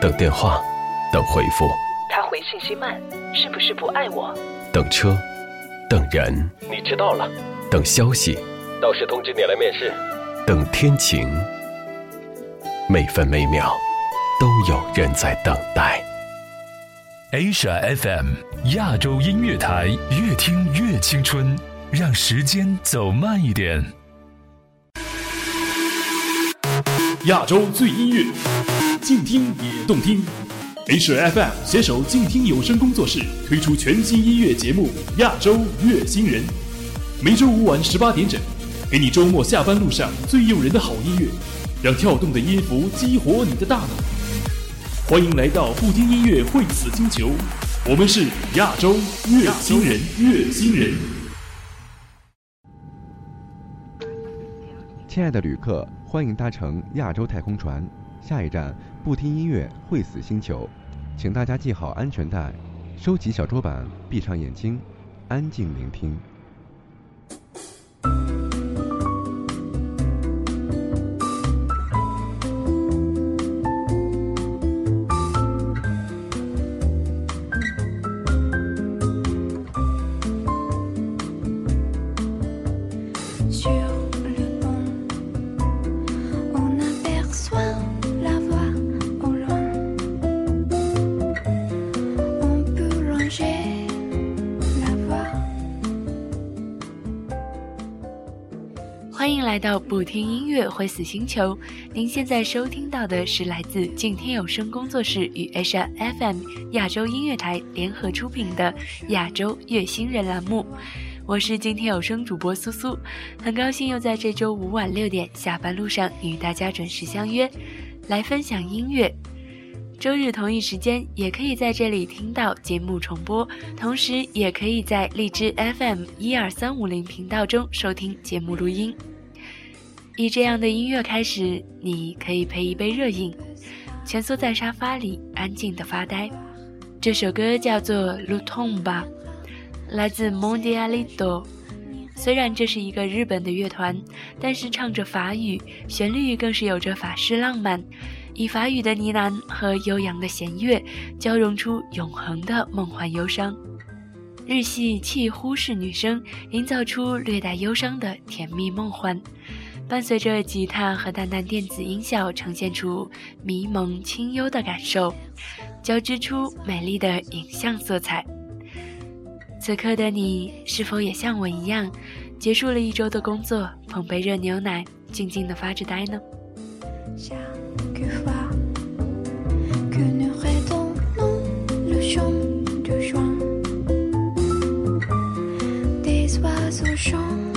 等电话，等回复。他回信息慢，是不是不爱我？等车，等人，你迟到了。等消息，到时通知你来面试。等天晴，每分每秒都有人在等待。Asia FM 亚洲音乐台，越听越青春，让时间走慢一点。亚洲最音乐，静听也动听。，HFM 携手静听有声工作室推出全新音乐节目《亚洲乐新人》，每周五晚十八点整，给你周末下班路上最诱人的好音乐，让跳动的音符激活你的大脑。欢迎来到不听音乐会死星球，我们是亚洲乐星人，乐星人。亲爱的旅客，欢迎搭乘亚洲太空船，下一站不听音乐会死星球。请大家系好安全带，收起小桌板，闭上眼睛，安静聆听。会死星球，您现在收听到的是来自静天有声工作室与 H R F M 亚洲音乐台联合出品的亚洲乐星人栏目。我是今天有声主播苏苏，很高兴又在这周五晚六点下班路上与大家准时相约，来分享音乐。周日同一时间也可以在这里听到节目重播，同时也可以在荔枝 FM 一二三五零频道中收听节目录音。以这样的音乐开始，你可以配一杯热饮，蜷缩在沙发里安静的发呆。这首歌叫做《l u t o m b a 来自 Mondialito。虽然这是一个日本的乐团，但是唱着法语，旋律更是有着法式浪漫，以法语的呢喃和悠扬的弦乐交融出永恒的梦幻忧伤。日系气呼式女声营造出略带忧伤的甜蜜梦幻。伴随着吉他和淡淡电子音效，呈现出迷蒙清幽的感受，交织出美丽的影像色彩。此刻的你，是否也像我一样，结束了一周的工作，捧杯热牛奶，静静的发着呆呢？Chant.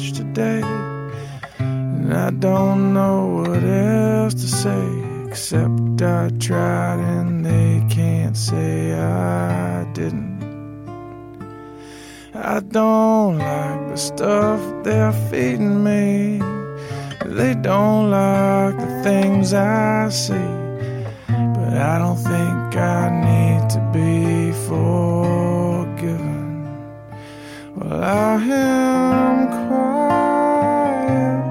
Match today. And I don't know what else to say, except I tried and they can't say I didn't. I don't like the stuff they're feeding me. They don't like the things I see. But I don't think I need to be forgiven. I am quiet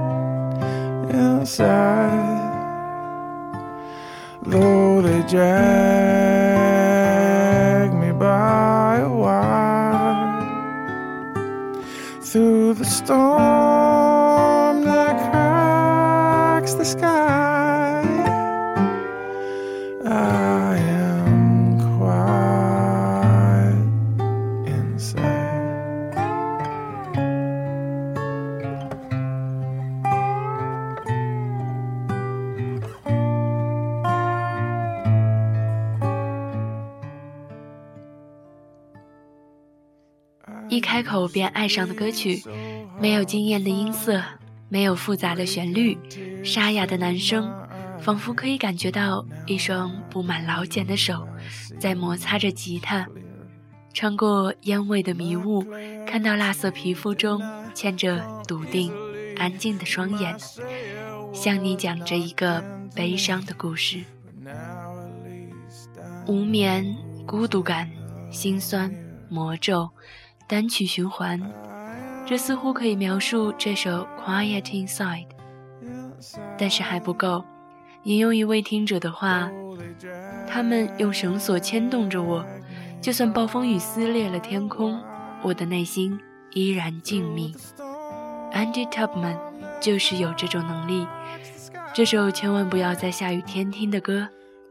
inside, though they drag me by a wire through the storm that cracks the sky. 开口便爱上的歌曲，没有惊艳的音色，没有复杂的旋律，沙哑的男声，仿佛可以感觉到一双布满老茧的手在摩擦着吉他。穿过烟味的迷雾，看到蜡色皮肤中嵌着笃定、安静的双眼，向你讲着一个悲伤的故事。无眠、孤独感、心酸、魔咒，单曲循环，这似乎可以描述这首《Quiet Inside》，但是还不够。引用一位听者的话，他们用绳索牵动着我，就算暴风雨撕裂了天空，我的内心依然静谧。Andy Tubman 就是有这种能力。这首千万不要在下雨天听的歌，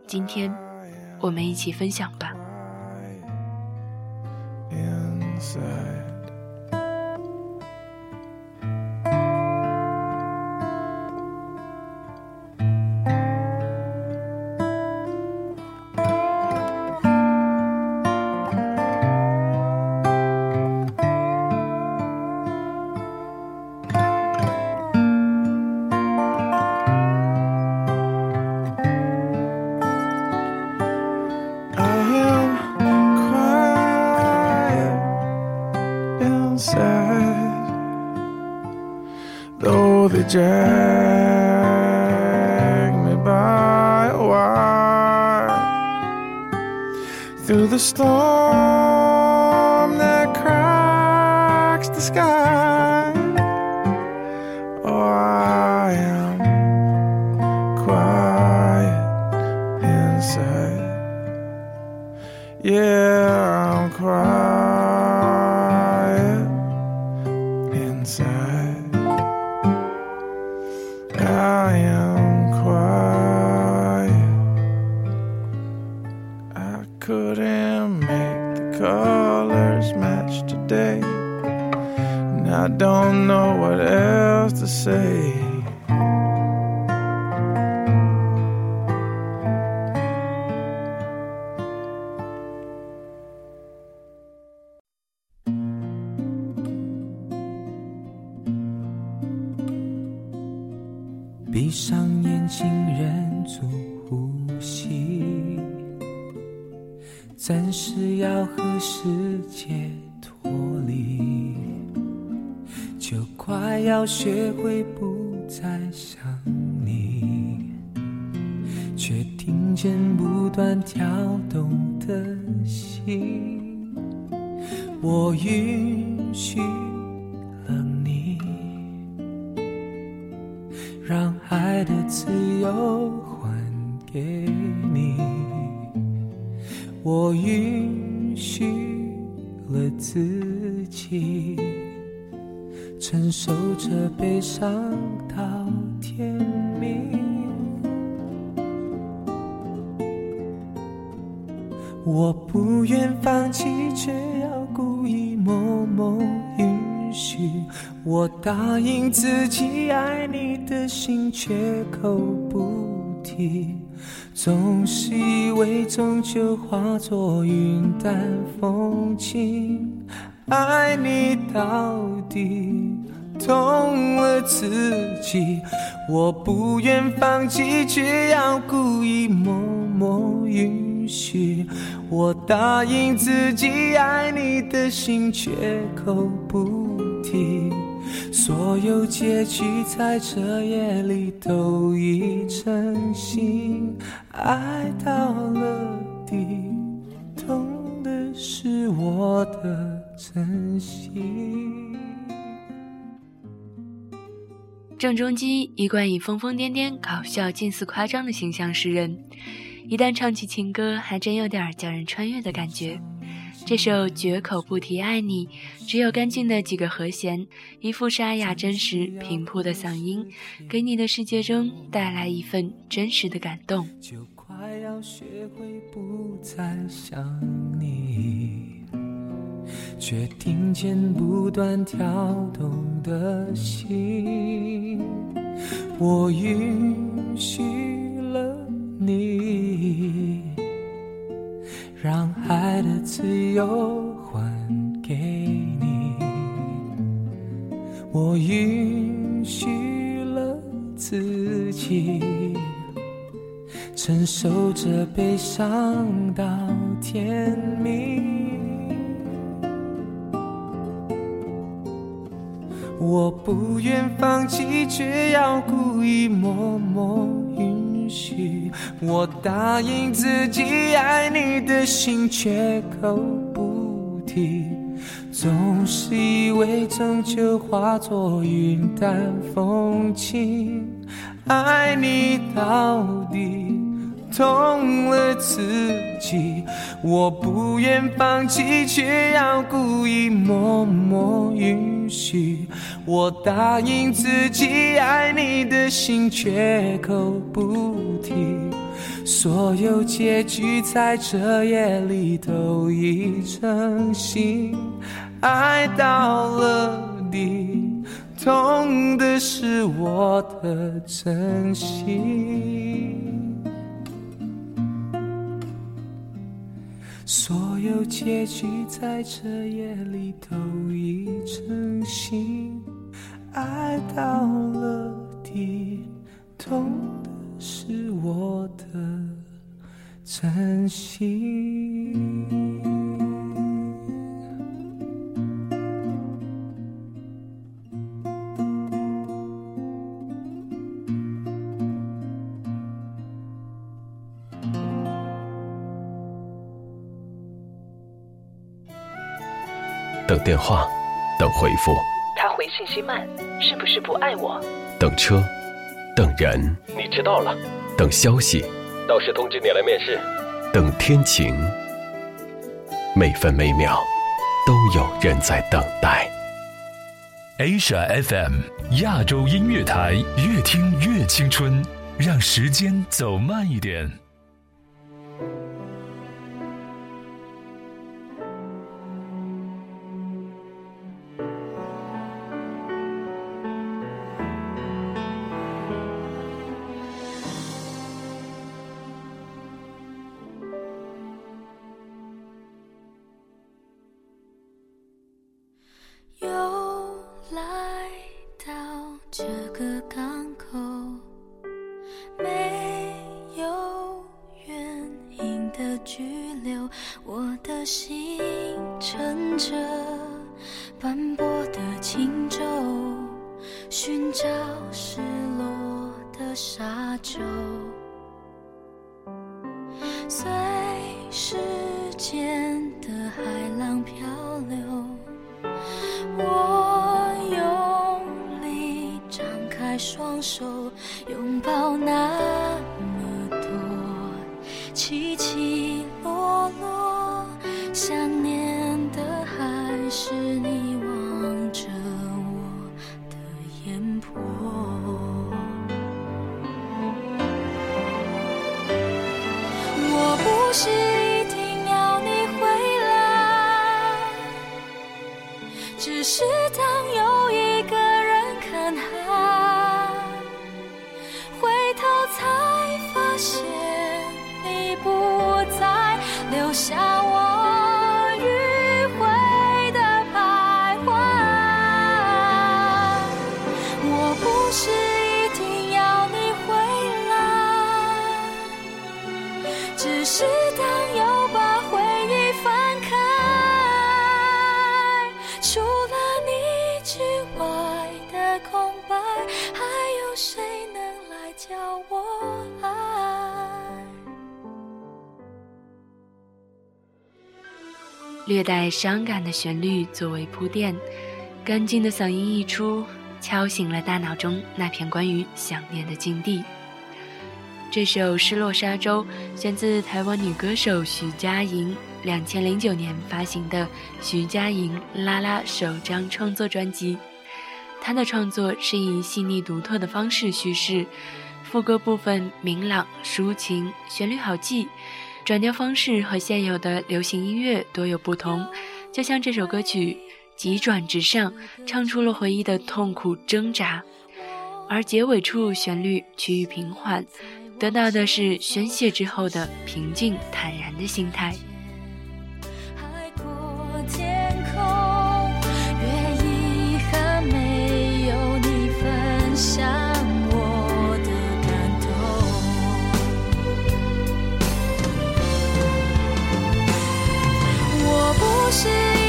今天我们一起分享吧。Inside. Drag me by a wire through the storm that cracks the sky. 暂时要和世界脱离，就快要学会不再想你，却听见不断跳动的心，我允许承受着悲伤到天明。我不愿放弃，却要故意默默允许。我答应自己爱你的心，绝口不提。总是以为终究化作云淡风轻，爱你到底，痛了自己。我不愿放弃，却要故意默默允许。我答应自己爱你的心，绝口不提。所有结局在这夜里都已成型，爱到了底，痛的是我的真心。郑中基一贯以疯疯癫癫、搞笑、近似夸张的形象示人，一旦唱起情歌，还真有点叫人穿越的感觉。这首绝口不提爱你，只有干净的几个和弦，一副沙哑、真实、平铺的嗓音，给你的世界中带来一份真实的感动。就快要学会不再想你。却听见不断跳动的心，我允许了你，让爱的自由还给你，我允许了自己，承受着悲伤到天明。我不愿放弃，却要故意默默允许。我答应自己爱你的心，绝口不提。总是以为终究化作云淡风轻，爱你到底。痛了自己，我不愿放弃，却要故意默默允许。我答应自己爱你的心，绝口不提。所有结局在这夜里都已成形，爱到了底，痛的是我的真心。所有结局在这夜里都已成形，爱到了底，痛的是我的真心。电话，等回复。他回信息慢，是不是不爱我？等车，等人。你迟到了。等消息。到时通知你来面试。等天晴。每分每秒，都有人在等待。Asia FM 亚洲音乐台，越听越青春，让时间走慢一点。斑驳的轻舟。略带伤感的旋律作为铺垫，干净的嗓音一出，敲醒了大脑中那片关于想念的境地。这首《失落沙洲》选自台湾女歌手徐佳莹两千零九年发行的《徐佳莹拉拉》首张创作专辑。她的创作是以细腻独特的方式叙事，副歌部分明朗抒情，旋律好记，转调方式和现有的流行音乐多有不同。就像这首歌曲急转直上，唱出了回忆的痛苦挣扎，而结尾处旋律趋于平缓。得到的是宣泄之后的平静坦然的心态。是。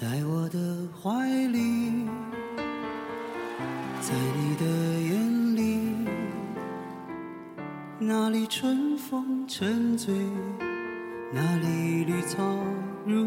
在我的怀里，在你的眼里，那里春风沉醉，那里绿草如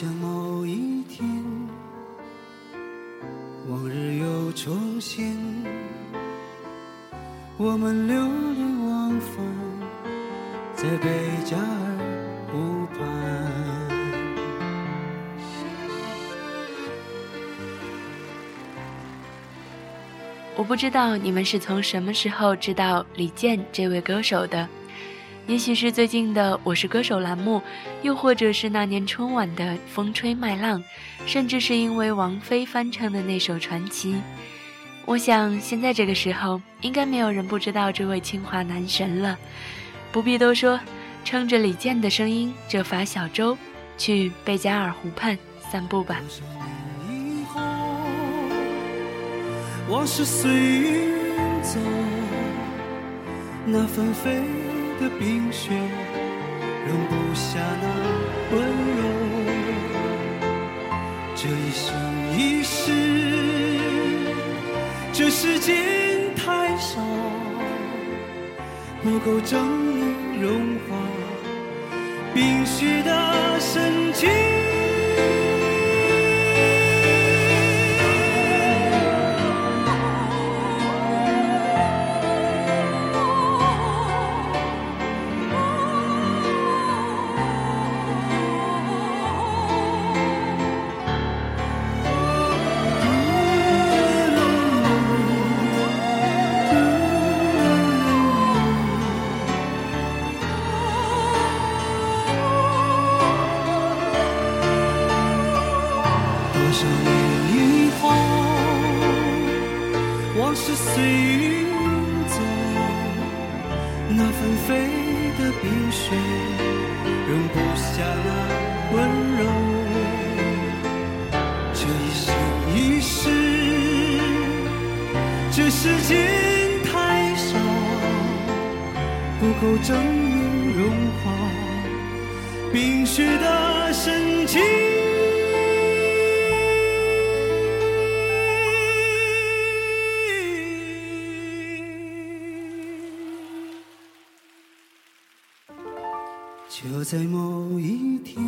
想某一天，往日又重现，我们流连忘返在贝加尔湖畔。我不知道你们是从什么时候知道李健这位歌手的，也许是最近的《我是歌手》栏目，又或者是那年春晚的《风吹麦浪》，甚至是因为王菲翻唱的那首《传奇》。我想现在这个时候，应该没有人不知道这位清华男神了。不必多说，撑着李健的声音，这法小舟，去贝加尔湖畔散步吧。往事随云走，那纷飞的冰雪容不下那温柔。这一生一世，这时间太少，不够证明融化冰雪的深情。心太少，不够证明融化冰雪的深情。就在某一天，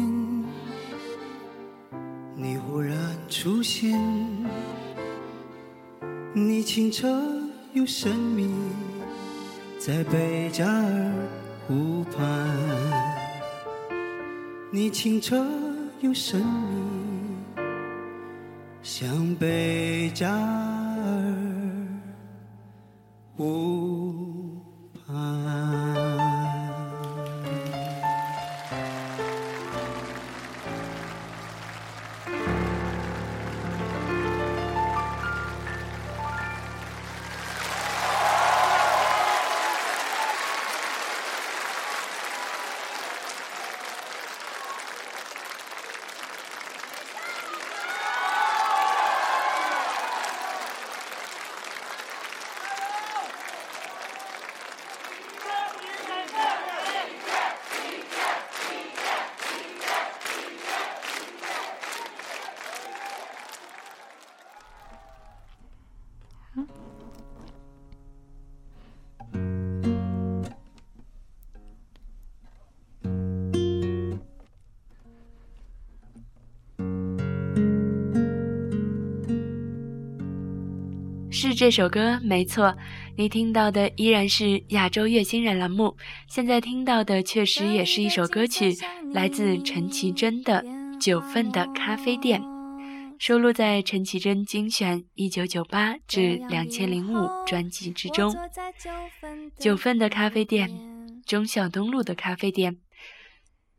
你忽然出现。你清澈又神秘，在贝加尔湖畔。你清澈又神秘，像贝加尔湖畔。这首歌没错，你听到的依然是亚洲乐星人栏目。现在听到的确实也是一首歌曲，来自陈绮贞的《九份的咖啡店》，收录在陈绮贞精选一九九八至两千零五专辑之中。九份的咖啡店，忠孝东路的咖啡店。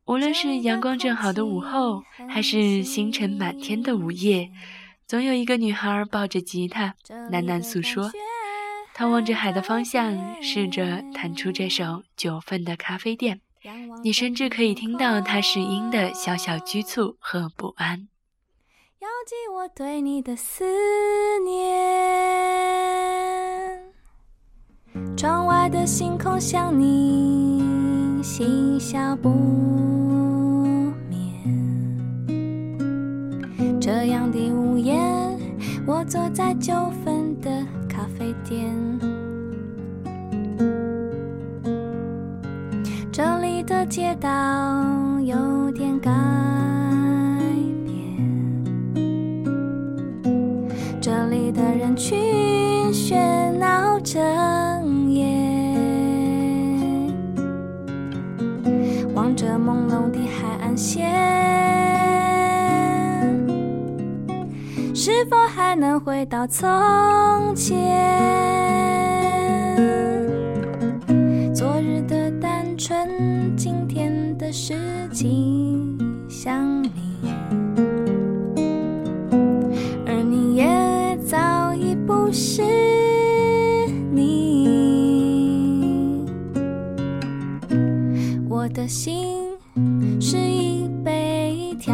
无论是阳光正好的午后，还是星辰满天的午夜。总有一个女孩抱着吉他喃喃诉说，她望着海的方向，试着弹出这首九份的咖啡店。你甚至可以听到她试音的小小拘促和不安。遥寄我对你的思念，窗外的星空像你，嬉笑不这样的午夜。我坐在九份的咖啡店，这里的街道有点改变，这里的人群喧闹整夜，望着朦胧的海岸线，是否还能回到从前？昨日的单纯，今天的事情想你，而你也早已不是你。我的心是一杯调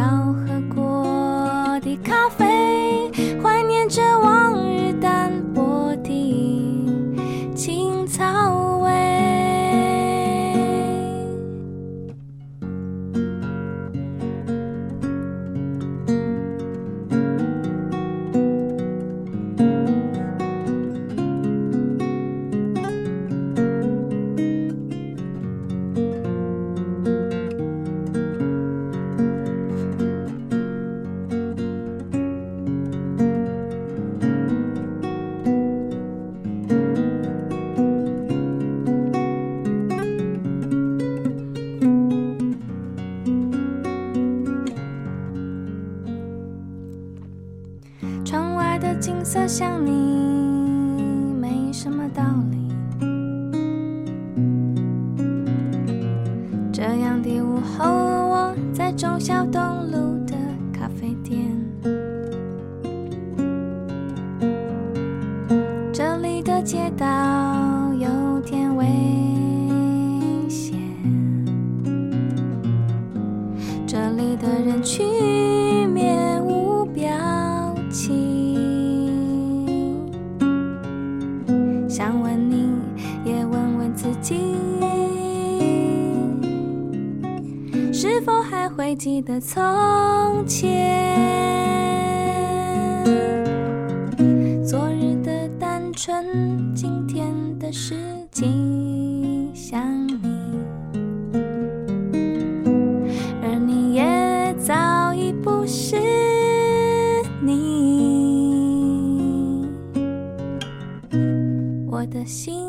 的心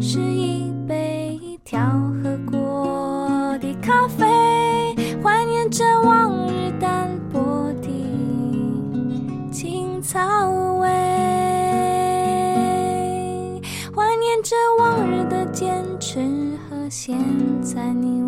是一杯调和过的咖啡，怀念着往日淡薄的青草味，怀念着往日的坚持和现在你